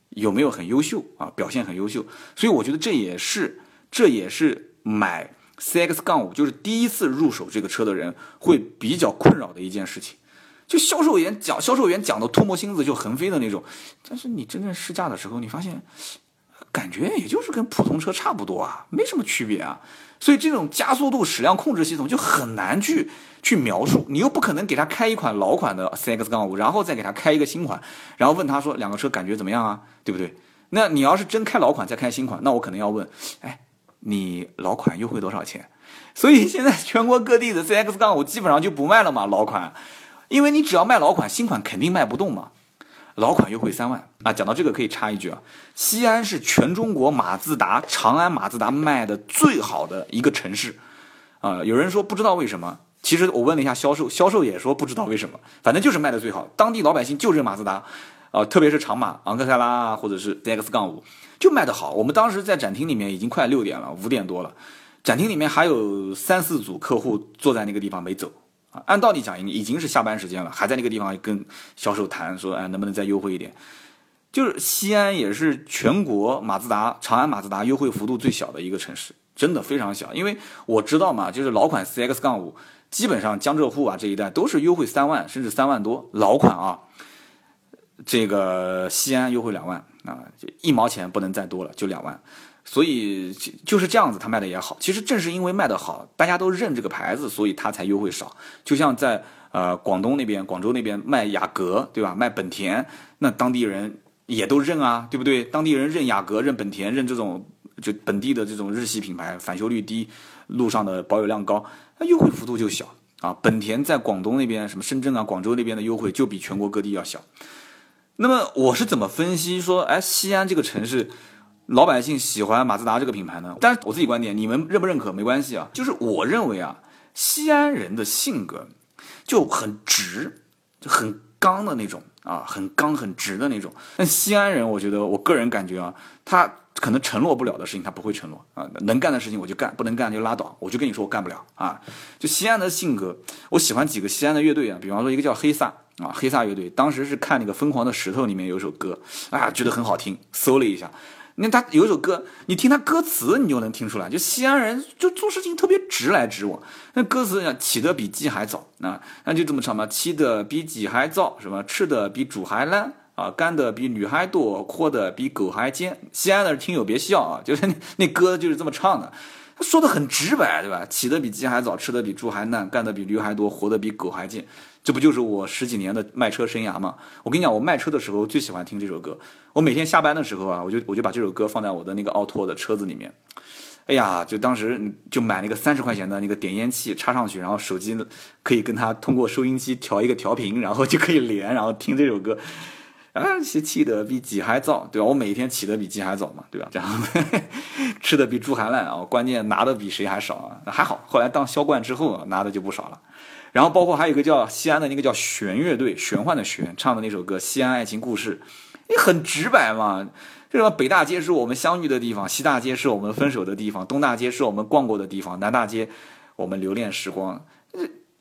有没有很优秀啊，表现很优秀。所以我觉得这也是，这也是买 CX 杠五就是第一次入手这个车的人会比较困扰的一件事情。就销售员讲，销售员讲的唾沫星子就横飞的那种，但是你真正试驾的时候，你发现感觉也就是跟普通车差不多啊，没什么区别啊。所以这种加速度矢量控制系统就很难去去描述，你又不可能给他开一款老款的 CX 杠五，然后再给他开一个新款，然后问他说两个车感觉怎么样啊，对不对？那你要是真开老款再开新款，那我可能要问，哎，你老款优惠多少钱？所以现在全国各地的 CX 杠五基本上就不卖了嘛，老款，因为你只要卖老款，新款肯定卖不动嘛。老款优惠三万啊！讲到这个可以插一句啊，西安是全中国马自达、长安马自达卖的最好的一个城市啊。有人说不知道为什么，其实我问了一下销售，销售也说不知道为什么，反正就是卖的最好，当地老百姓就认马自达。啊，特别是长马、昂克赛拉，或者是 ZX 杠五，就卖得好。我们当时在展厅里面已经快六点了，五点多了，展厅里面还有三四组客户坐在那个地方没走按道理讲，已经是下班时间了，还在那个地方跟销售谈说，哎，能不能再优惠一点？就是西安也是全国马自达、长安马自达优惠幅度最小的一个城市，真的非常小。因为我知道嘛，就是老款 CX 杠五，基本上江浙沪啊这一带都是优惠三万，甚至三万多，老款啊。这个西安优惠两万啊，就一毛钱不能再多了，就两万，所以就是这样子，它卖的也好。其实正是因为卖的好，大家都认这个牌子，所以它才优惠少。就像在呃广东那边、广州那边卖雅阁，对吧？卖本田，那当地人也都认啊，对不对？当地人认雅阁、认本田、认这种就本地的这种日系品牌，返修率低，路上的保有量高，那优惠幅度就小啊。本田在广东那边、什么深圳啊、广州那边的优惠就比全国各地要小。那么我是怎么分析说，哎，西安这个城市，老百姓喜欢马自达这个品牌呢？但是我自己观点，你们认不认可没关系啊。就是我认为啊，西安人的性格就很直，就很刚的那种啊，很刚很直的那种。但西安人，我觉得我个人感觉啊，他可能承诺不了的事情，他不会承诺啊。能干的事情我就干，不能干就拉倒。我就跟你说，我干不了啊。就西安的性格，我喜欢几个西安的乐队啊，比方说一个叫黑撒。啊，黑撒乐队当时是看那个《疯狂的石头》里面有首歌，啊，觉得很好听，搜了一下，那他有一首歌，你听他歌词，你就能听出来，就西安人就做事情特别直来直往。那歌词讲起得比鸡还早，啊，那就这么唱嘛，起得比鸡还早，什么吃的比猪还烂，啊，干的比驴还多，活的比狗还贱。西安的听友别笑啊，就是那那歌就是这么唱的，他说的很直白，对吧？起得比鸡还早，吃的比猪还烂，干的比驴还多，活的比狗还贱。这不就是我十几年的卖车生涯吗？我跟你讲，我卖车的时候最喜欢听这首歌。我每天下班的时候啊，我就我就把这首歌放在我的那个奥拓的车子里面。哎呀，就当时就买那个三十块钱的那个点烟器插上去，然后手机可以跟它通过收音机调一个调频，然后就可以连，然后听这首歌。啊，起起得比鸡还早，对吧？我每天起得比鸡还早嘛，对吧？这样 [laughs] 吃的比猪还烂啊，关键拿的比谁还少啊？还好，后来当销冠之后拿的就不少了。然后包括还有一个叫西安的那个叫玄乐队，玄幻的玄唱的那首歌《西安爱情故事》，你很直白嘛，这个北大街是我们相遇的地方，西大街是我们分手的地方，东大街是我们逛过的地方，南大街我们留恋时光。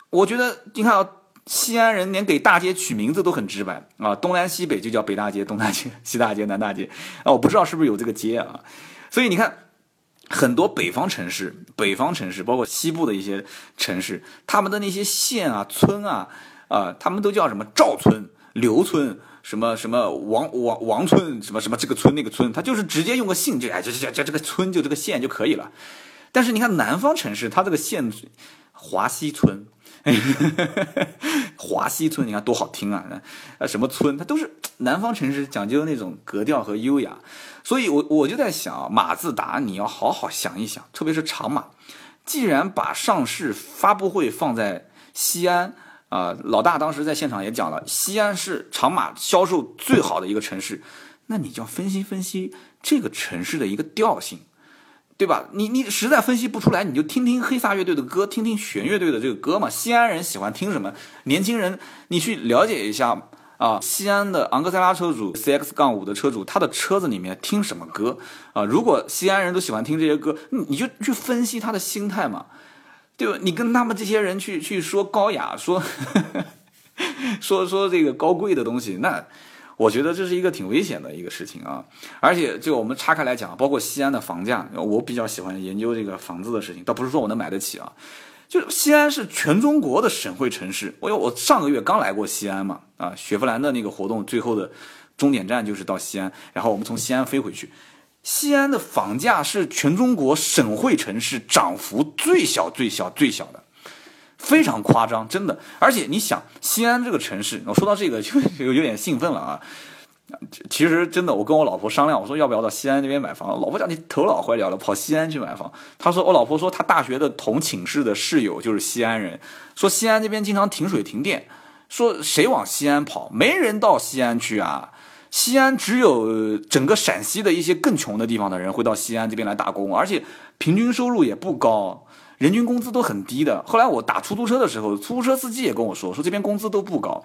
我觉得你看啊，西安人连给大街取名字都很直白啊，东南西北就叫北大街、东大街、西大街、南大街啊，我不知道是不是有这个街啊，所以你看。很多北方城市，北方城市包括西部的一些城市，他们的那些县啊、村啊，啊，他们都叫什么赵村、刘村，什么什么王王王村，什么什么这个村那个村，他就是直接用个姓，就哎，这这这这个村就这个县就可以了。但是你看南方城市，它这个县华西村。[laughs] 华西村，你看多好听啊！啊，什么村，它都是南方城市讲究那种格调和优雅，所以我我就在想，马自达你要好好想一想，特别是长马，既然把上市发布会放在西安啊，老大当时在现场也讲了，西安是长马销售最好的一个城市，那你就要分析分析这个城市的一个调性。对吧？你你实在分析不出来，你就听听黑撒乐队的歌，听听弦乐队的这个歌嘛。西安人喜欢听什么？年轻人，你去了解一下啊。西安的昂克赛拉车主，CX 杠五的车主，他的车子里面听什么歌啊？如果西安人都喜欢听这些歌，你就去分析他的心态嘛，对吧？你跟他们这些人去去说高雅，说 [laughs] 说说这个高贵的东西，那。我觉得这是一个挺危险的一个事情啊，而且就我们拆开来讲，包括西安的房价，我比较喜欢研究这个房子的事情，倒不是说我能买得起啊，就西安是全中国的省会城市。我我上个月刚来过西安嘛，啊，雪佛兰的那个活动最后的终点站就是到西安，然后我们从西安飞回去。西安的房价是全中国省会城市涨幅最小、最小、最小的。非常夸张，真的。而且你想，西安这个城市，我说到这个就 [laughs] 有有点兴奋了啊其实真的，我跟我老婆商量，我说要不要到西安那边买房。老婆讲你头脑坏掉了，跑西安去买房。她说我老婆说她大学的同寝室的室友就是西安人，说西安那边经常停水停电，说谁往西安跑？没人到西安去啊。西安只有整个陕西的一些更穷的地方的人会到西安这边来打工，而且平均收入也不高，人均工资都很低的。后来我打出租车的时候，出租车司机也跟我说，说这边工资都不高。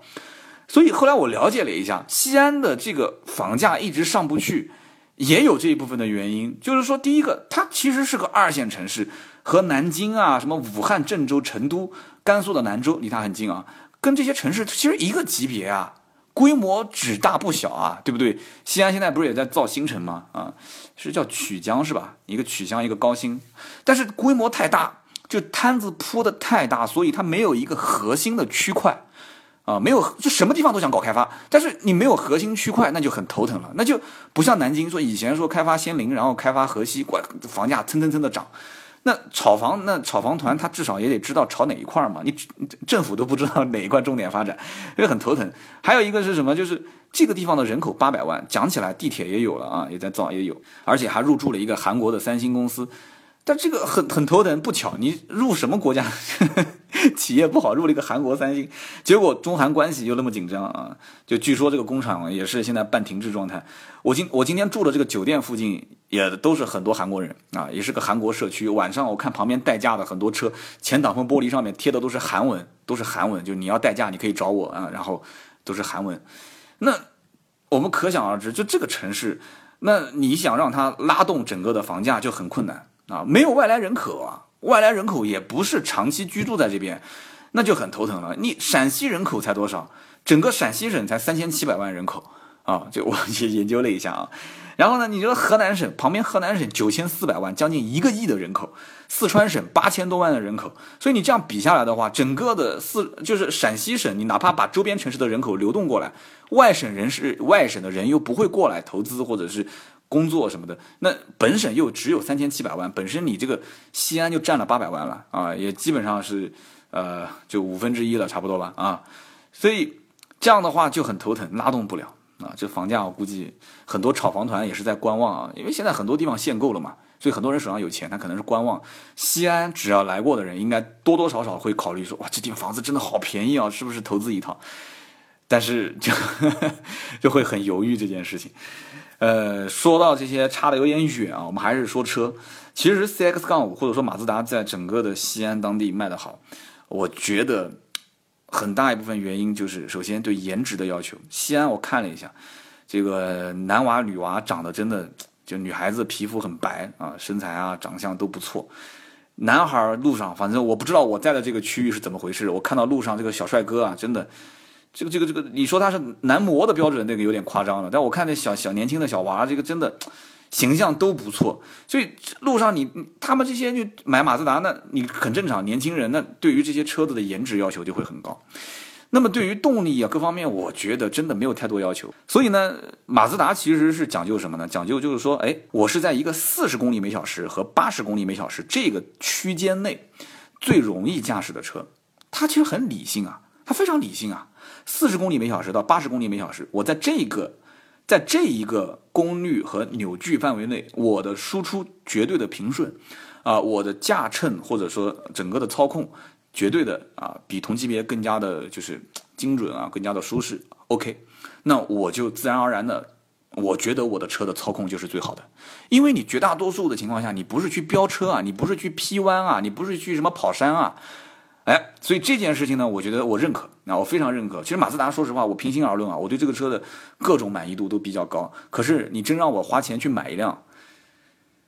所以后来我了解了一下，西安的这个房价一直上不去，也有这一部分的原因。就是说，第一个，它其实是个二线城市，和南京啊、什么武汉、郑州、成都、甘肃的兰州离它很近啊，跟这些城市其实一个级别啊，规模只大不小啊，对不对？西安现在不是也在造新城吗？啊，是叫曲江是吧？一个曲江，一个高新，但是规模太大，就摊子铺的太大，所以它没有一个核心的区块。啊，没有，就什么地方都想搞开发，但是你没有核心区块，那就很头疼了。那就不像南京说以前说开发仙林，然后开发河西，管房价蹭蹭蹭的涨。那炒房，那炒房团他至少也得知道炒哪一块嘛，你政府都不知道哪一块重点发展，这很头疼。还有一个是什么？就是这个地方的人口八百万，讲起来地铁也有了啊，也在造也有，而且还入驻了一个韩国的三星公司。但这个很很头疼，不巧你入什么国家 [laughs] 企业不好，入了一个韩国三星，结果中韩关系又那么紧张啊！就据说这个工厂也是现在半停滞状态。我今我今天住的这个酒店附近也都是很多韩国人啊，也是个韩国社区。晚上我看旁边代驾的很多车前挡风玻璃上面贴的都是韩文，都是韩文，就你要代驾你可以找我啊，然后都是韩文。那我们可想而知，就这个城市，那你想让它拉动整个的房价就很困难。啊，没有外来人口啊，外来人口也不是长期居住在这边，那就很头疼了。你陕西人口才多少？整个陕西省才三千七百万人口啊，就我也研究了一下啊。然后呢，你说河南省旁边，河南省九千四百万，将近一个亿的人口，四川省八千多万的人口，所以你这样比下来的话，整个的四就是陕西省，你哪怕把周边城市的人口流动过来，外省人是外省的人又不会过来投资或者是。工作什么的，那本省又只有三千七百万，本身你这个西安就占了八百万了啊，也基本上是，呃，就五分之一了，差不多吧啊，所以这样的话就很头疼，拉动不了啊，这房价我估计很多炒房团也是在观望啊，因为现在很多地方限购了嘛，所以很多人手上有钱，他可能是观望。西安只要来过的人，应该多多少少会考虑说，哇，这地方房子真的好便宜啊，是不是投资一套？但是就 [laughs] 就会很犹豫这件事情。呃，说到这些差的有点远啊，我们还是说车。其实 CX 杠五或者说马自达在整个的西安当地卖的好，我觉得很大一部分原因就是首先对颜值的要求。西安我看了一下，这个男娃女娃长得真的就女孩子皮肤很白啊，身材啊长相都不错。男孩路上反正我不知道我在的这个区域是怎么回事，我看到路上这个小帅哥啊，真的。这个这个这个，你说他是男模的标准，那个有点夸张了。但我看那小小年轻的小娃，这个真的形象都不错。所以路上你他们这些就买马自达，那你很正常。年轻人那对于这些车子的颜值要求就会很高。那么对于动力啊各方面，我觉得真的没有太多要求。所以呢，马自达其实是讲究什么呢？讲究就是说，哎，我是在一个四十公里每小时和八十公里每小时这个区间内最容易驾驶的车。它其实很理性啊，它非常理性啊。四十公里每小时到八十公里每小时，我在这个，在这一个功率和扭矩范围内，我的输出绝对的平顺，啊，我的驾乘或者说整个的操控，绝对的啊，比同级别更加的就是精准啊，更加的舒适。OK，那我就自然而然的，我觉得我的车的操控就是最好的，因为你绝大多数的情况下，你不是去飙车啊，你不是去劈弯啊，你不是去什么跑山啊。哎，所以这件事情呢，我觉得我认可，那我非常认可。其实马自达，说实话，我平心而论啊，我对这个车的各种满意度都比较高。可是你真让我花钱去买一辆，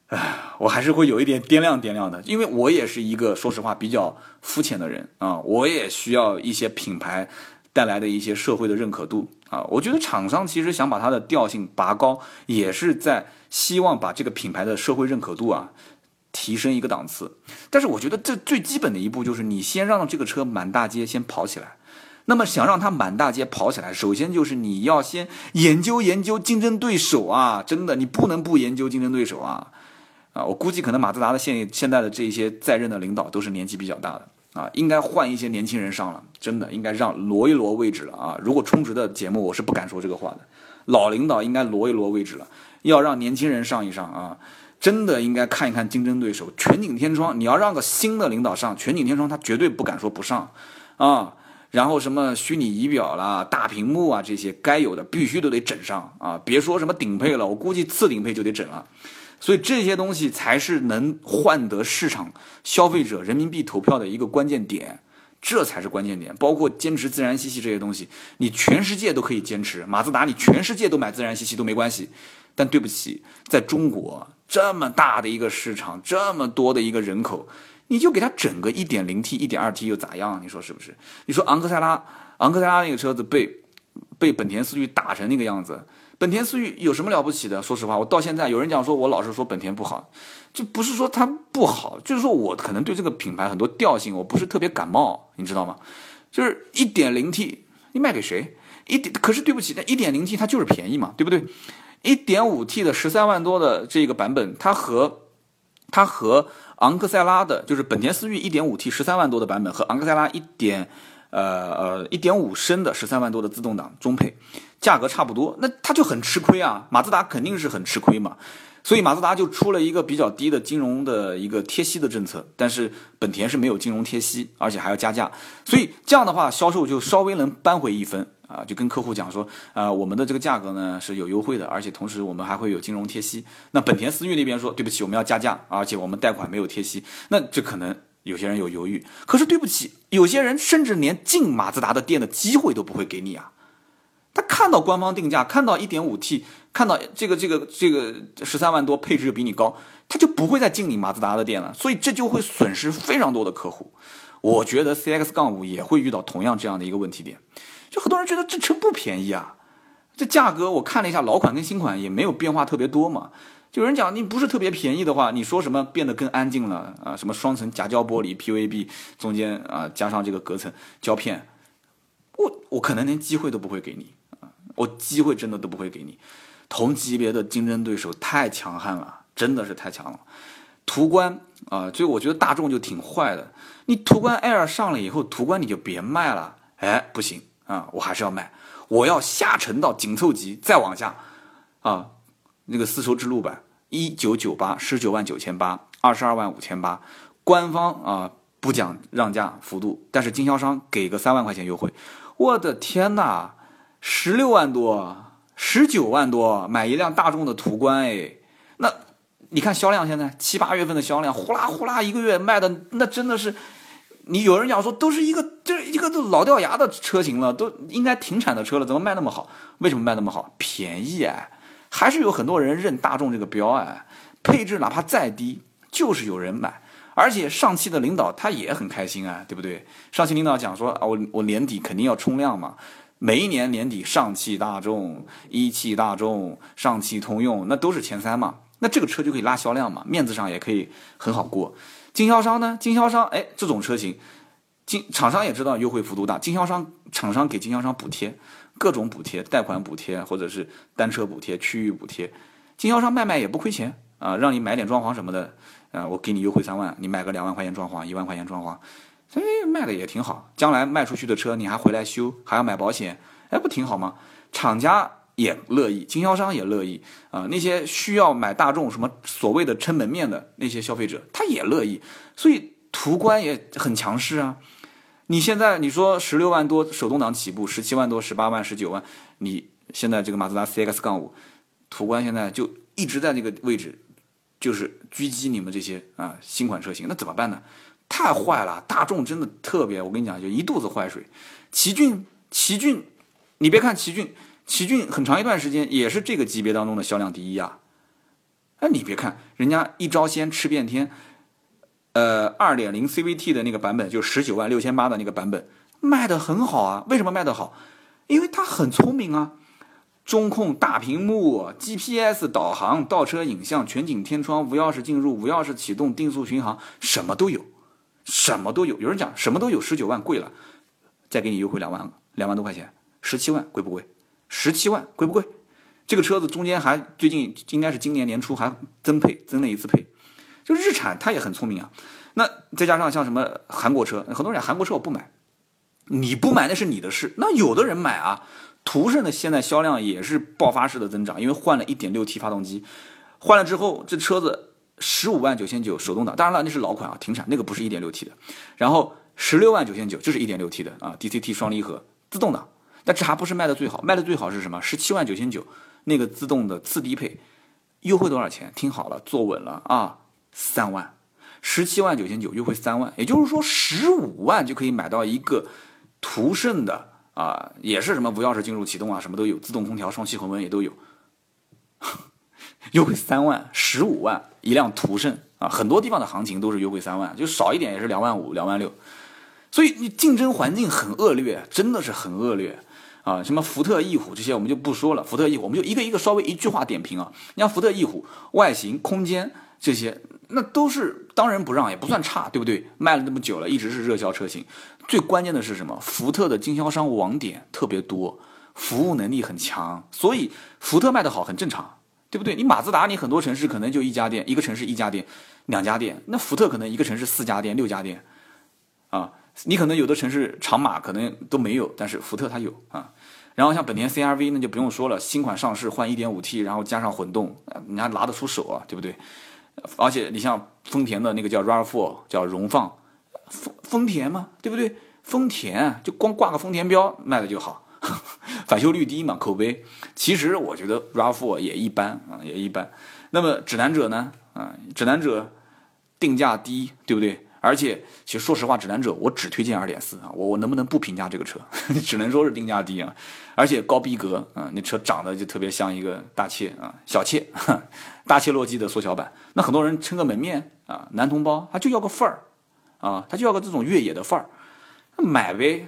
哎，我还是会有一点掂量掂量的，因为我也是一个说实话比较肤浅的人啊，我也需要一些品牌带来的一些社会的认可度啊。我觉得厂商其实想把它的调性拔高，也是在希望把这个品牌的社会认可度啊。提升一个档次，但是我觉得这最基本的一步就是你先让这个车满大街先跑起来。那么想让它满大街跑起来，首先就是你要先研究研究竞争对手啊！真的，你不能不研究竞争对手啊！啊，我估计可能马自达的现现在的这些在任的领导都是年纪比较大的啊，应该换一些年轻人上了，真的应该让挪一挪位置了啊！如果充值的节目，我是不敢说这个话的。老领导应该挪一挪位置了，要让年轻人上一上啊！真的应该看一看竞争对手全景天窗，你要让个新的领导上全景天窗，他绝对不敢说不上啊。然后什么虚拟仪表啦、大屏幕啊这些该有的必须都得整上啊！别说什么顶配了，我估计次顶配就得整了。所以这些东西才是能换得市场消费者人民币投票的一个关键点，这才是关键点。包括坚持自然吸气这些东西，你全世界都可以坚持，马自达你全世界都买自然吸气都没关系。但对不起，在中国这么大的一个市场，这么多的一个人口，你就给他整个 1.0T、1.2T 又咋样？你说是不是？你说昂克赛拉，昂克赛拉那个车子被被本田思域打成那个样子。本田思域有什么了不起的？说实话，我到现在有人讲说我老是说本田不好，就不是说它不好，就是说我可能对这个品牌很多调性我不是特别感冒，你知道吗？就是一点零 T，你卖给谁？一点可是对不起，那一点零 T 它就是便宜嘛，对不对？一点五 T 的十三万多的这个版本，它和它和昂克赛拉的，就是本田思域一点五 T 十三万多的版本和昂克赛拉一点。呃呃，一点五升的十三万多的自动挡中配，价格差不多，那他就很吃亏啊。马自达肯定是很吃亏嘛，所以马自达就出了一个比较低的金融的一个贴息的政策，但是本田是没有金融贴息，而且还要加价，所以这样的话销售就稍微能扳回一分啊，就跟客户讲说，啊，我们的这个价格呢是有优惠的，而且同时我们还会有金融贴息。那本田思域那边说，对不起，我们要加价，而且我们贷款没有贴息，那这可能。有些人有犹豫，可是对不起，有些人甚至连进马自达的店的机会都不会给你啊！他看到官方定价，看到一点五 T，看到这个这个这个十三万多配置比你高，他就不会再进你马自达的店了，所以这就会损失非常多的客户。我觉得 CX 杠五也会遇到同样这样的一个问题点，就很多人觉得这车不便宜啊，这价格我看了一下，老款跟新款也没有变化特别多嘛。就有人讲你不是特别便宜的话，你说什么变得更安静了啊？什么双层夹胶玻璃 PVB 中间啊加上这个隔层胶片，我我可能连机会都不会给你啊！我机会真的都不会给你。同级别的竞争对手太强悍了，真的是太强了。途观啊，所以我觉得大众就挺坏的。你途观 L 上了以后，途观你就别卖了，哎，不行啊，我还是要卖，我要下沉到紧凑级，再往下啊。那个丝绸之路版，一九九八，十九万九千八，二十二万五千八，官方啊不讲让价幅度，但是经销商给个三万块钱优惠，我的天哪，十六万多，十九万多买一辆大众的途观哎，那你看销量现在七八月份的销量，呼啦呼啦一个月卖的那真的是，你有人讲说都是一个这一个都老掉牙的车型了，都应该停产的车了，怎么卖那么好？为什么卖那么好？便宜哎。还是有很多人认大众这个标哎，配置哪怕再低，就是有人买，而且上汽的领导他也很开心啊，对不对？上汽领导讲说啊，我我年底肯定要冲量嘛，每一年年底上汽大众、一汽大众、上汽通用那都是前三嘛，那这个车就可以拉销量嘛，面子上也可以很好过。经销商呢，经销商哎，这种车型，经厂商也知道优惠幅度大，经销商厂商给经销商补贴。各种补贴、贷款补贴，或者是单车补贴、区域补贴，经销商卖卖也不亏钱啊，让你买点装潢什么的，啊，我给你优惠三万，你买个两万块钱装潢、一万块钱装潢，所以卖的也挺好。将来卖出去的车你还回来修，还要买保险，哎，不挺好吗？厂家也乐意，经销商也乐意啊。那些需要买大众什么所谓的撑门面的那些消费者，他也乐意，所以途观也很强势啊。你现在你说十六万多手动挡起步，十七万多、十八万、十九万，你现在这个马自达 CX 杠五，途观现在就一直在那个位置，就是狙击你们这些啊新款车型，那怎么办呢？太坏了，大众真的特别，我跟你讲，就一肚子坏水。奇骏，奇骏，你别看奇骏，奇骏很长一段时间也是这个级别当中的销量第一啊。哎，你别看人家一招鲜吃遍天。呃，二点零 CVT 的那个版本，就十九万六千八的那个版本，卖的很好啊。为什么卖的好？因为它很聪明啊，中控大屏幕、GPS 导航、倒车影像、全景天窗、无钥匙进入、无钥匙启动、定速巡航，什么都有，什么都有。有人讲什么都有，十九万贵了，再给你优惠两万，两万多块钱，十七万贵不贵？十七万贵不贵？这个车子中间还最近应该是今年年初还增配增了一次配。就日产它也很聪明啊。那再加上像什么韩国车，很多人讲韩国车我不买，你不买那是你的事。那有的人买啊，途胜的现在销量也是爆发式的增长，因为换了一点六 T 发动机，换了之后这车子十五万九千九手动挡，当然了那是老款啊，停产那个不是一点六 T 的，然后十六万九千九就是一点六 T 的啊，DCT 双离合自动挡，但这还不是卖的最好，卖的最好是什么？十七万九千九那个自动的次低配，优惠多少钱？听好了，坐稳了啊，三万。十七万九千九优惠三万，也就是说十五万就可以买到一个途胜的啊，也是什么无钥匙进入启动啊，什么都有，自动空调、双气恒温也都有，[laughs] 优惠三万，十五万一辆途胜啊，很多地方的行情都是优惠三万，就少一点也是两万五、两万六，所以你竞争环境很恶劣，真的是很恶劣啊！什么福特翼虎这些我们就不说了，福特翼虎我们就一个一个稍微一句话点评啊，你像福特翼虎外形、空间这些。那都是当仁不让，也不算差，对不对？卖了那么久了，一直是热销车型。最关键的是什么？福特的经销商网点特别多，服务能力很强，所以福特卖得好很正常，对不对？你马自达，你很多城市可能就一家店，一个城市一家店，两家店。那福特可能一个城市四家店、六家店，啊，你可能有的城市长马可能都没有，但是福特它有啊。然后像本田 CRV 那就不用说了，新款上市换 1.5T，然后加上混动，人家拿得出手啊，对不对？而且你像丰田的那个叫 RAV4，叫荣放，丰丰田嘛，对不对？丰田就光挂个丰田标卖的就好，[laughs] 返修率低嘛，口碑。其实我觉得 RAV4 也一般啊，也一般。那么指南者呢？啊，指南者定价低，对不对？而且其实说实话，指南者我只推荐二点四啊，我我能不能不评价这个车？[laughs] 只能说是定价低啊，而且高逼格啊，那车长得就特别像一个大切啊，小切，[laughs] 大切洛基的缩小版。那很多人撑个门面啊，男同胞他就要个范儿啊，他就要个这种越野的范儿，买呗。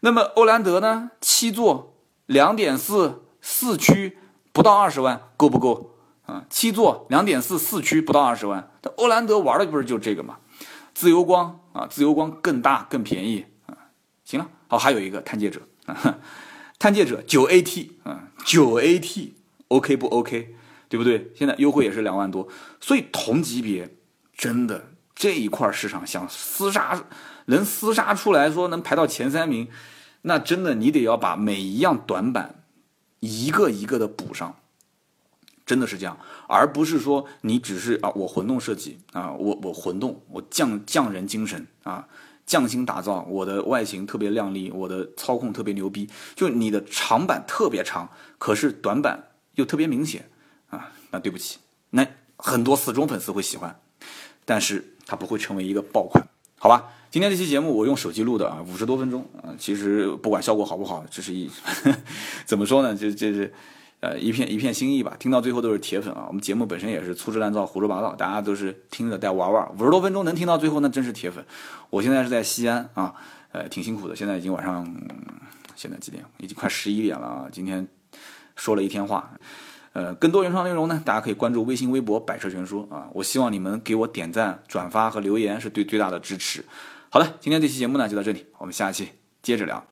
那么欧蓝德呢？七座，两点四四驱，不到二十万，够不够啊？七座，两点四四驱，不到二十万，那欧蓝德玩的不是就这个吗？自由光啊，自由光更大更便宜啊，行了，好，还有一个探界者啊，探界者九 AT 啊，九 AT，OK 不 OK，对不对？现在优惠也是两万多，所以同级别真的这一块市场想厮杀，能厮杀出来说能排到前三名，那真的你得要把每一样短板一个一个的补上。真的是这样，而不是说你只是啊，我混动设计啊，我我混动，我匠匠人精神啊，匠心打造，我的外形特别靓丽，我的操控特别牛逼，就你的长板特别长，可是短板又特别明显啊，那对不起，那很多死忠粉丝会喜欢，但是它不会成为一个爆款，好吧？今天这期节目我用手机录的啊，五十多分钟啊，其实不管效果好不好，这是一 [laughs] 怎么说呢？就就是。呃，一片一片心意吧，听到最后都是铁粉啊。我们节目本身也是粗制滥造、胡说八道，大家都是听着带玩玩。五十多分钟能听到最后，那真是铁粉。我现在是在西安啊，呃，挺辛苦的。现在已经晚上，现在几点？已经快十一点了啊。今天说了一天话，呃，更多原创内容呢，大家可以关注微信、微博“百车全说”啊。我希望你们给我点赞、转发和留言，是对最大的支持。好的，今天这期节目呢就到这里，我们下期接着聊。